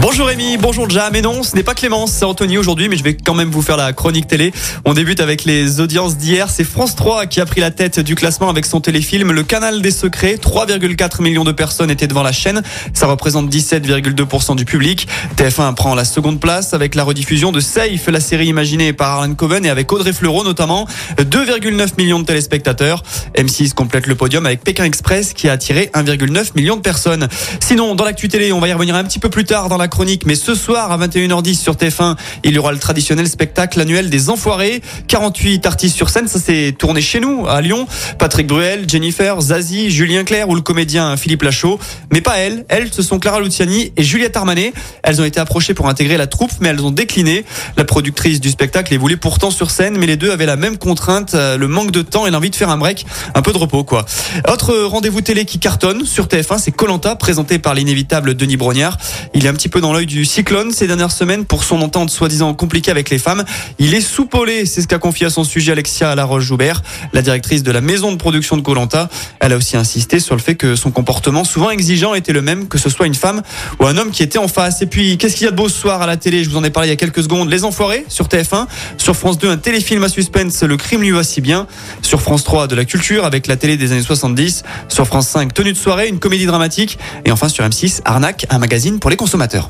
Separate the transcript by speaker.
Speaker 1: Bonjour Rémi, bonjour Jam. Mais non, ce n'est pas Clémence, c'est Anthony aujourd'hui, mais je vais quand même vous faire la chronique télé. On débute avec les audiences d'hier. C'est France 3 qui a pris la tête du classement avec son téléfilm Le Canal des Secrets. 3,4 millions de personnes étaient devant la chaîne. Ça représente 17,2% du public. TF1 prend la seconde place avec la rediffusion de Safe, la série imaginée par Arlen Coven et avec Audrey Fleurot notamment. 2,9 millions de téléspectateurs. M6 complète le podium avec Pékin Express qui a attiré 1,9 million de personnes. Sinon, dans l'actu télé, on va y revenir un petit peu plus tard dans la chronique, mais ce soir à 21h10 sur TF1, il y aura le traditionnel spectacle annuel des Enfoirés. 48 artistes sur scène, ça s'est tourné chez nous, à Lyon. Patrick Bruel, Jennifer, Zazie, Julien Clerc ou le comédien Philippe Lachaud. Mais pas elles, elles, ce sont Clara Luciani et Juliette Armanet. Elles ont été approchées pour intégrer la troupe, mais elles ont décliné. La productrice du spectacle les voulait pourtant sur scène, mais les deux avaient la même contrainte, euh, le manque de temps et l'envie de faire un break, un peu de repos quoi. Autre rendez-vous télé qui cartonne sur TF1, c'est Colanta, présenté par l'inévitable Denis Brognard. Il est un petit peu dans l'œil du cyclone ces dernières semaines pour son entente soi-disant compliquée avec les femmes. Il est soupolé, c'est ce qu'a confié à son sujet Alexia Laroche-Joubert, la directrice de la maison de production de Colanta. Elle a aussi insisté sur le fait que son comportement souvent exigeant était le même que ce soit une femme ou un homme qui était en face. Et puis, qu'est-ce qu'il y a de beau ce soir à la télé? Je vous en ai parlé il y a quelques secondes. Les Enfoirés sur TF1, sur France 2 un téléfilm à suspense, Le crime lui va si bien, sur France 3 de la culture avec la télé des années 70, sur France 5 tenue de soirée, une comédie dramatique et enfin sur M6 Arnaque, un magazine pour les consommateurs.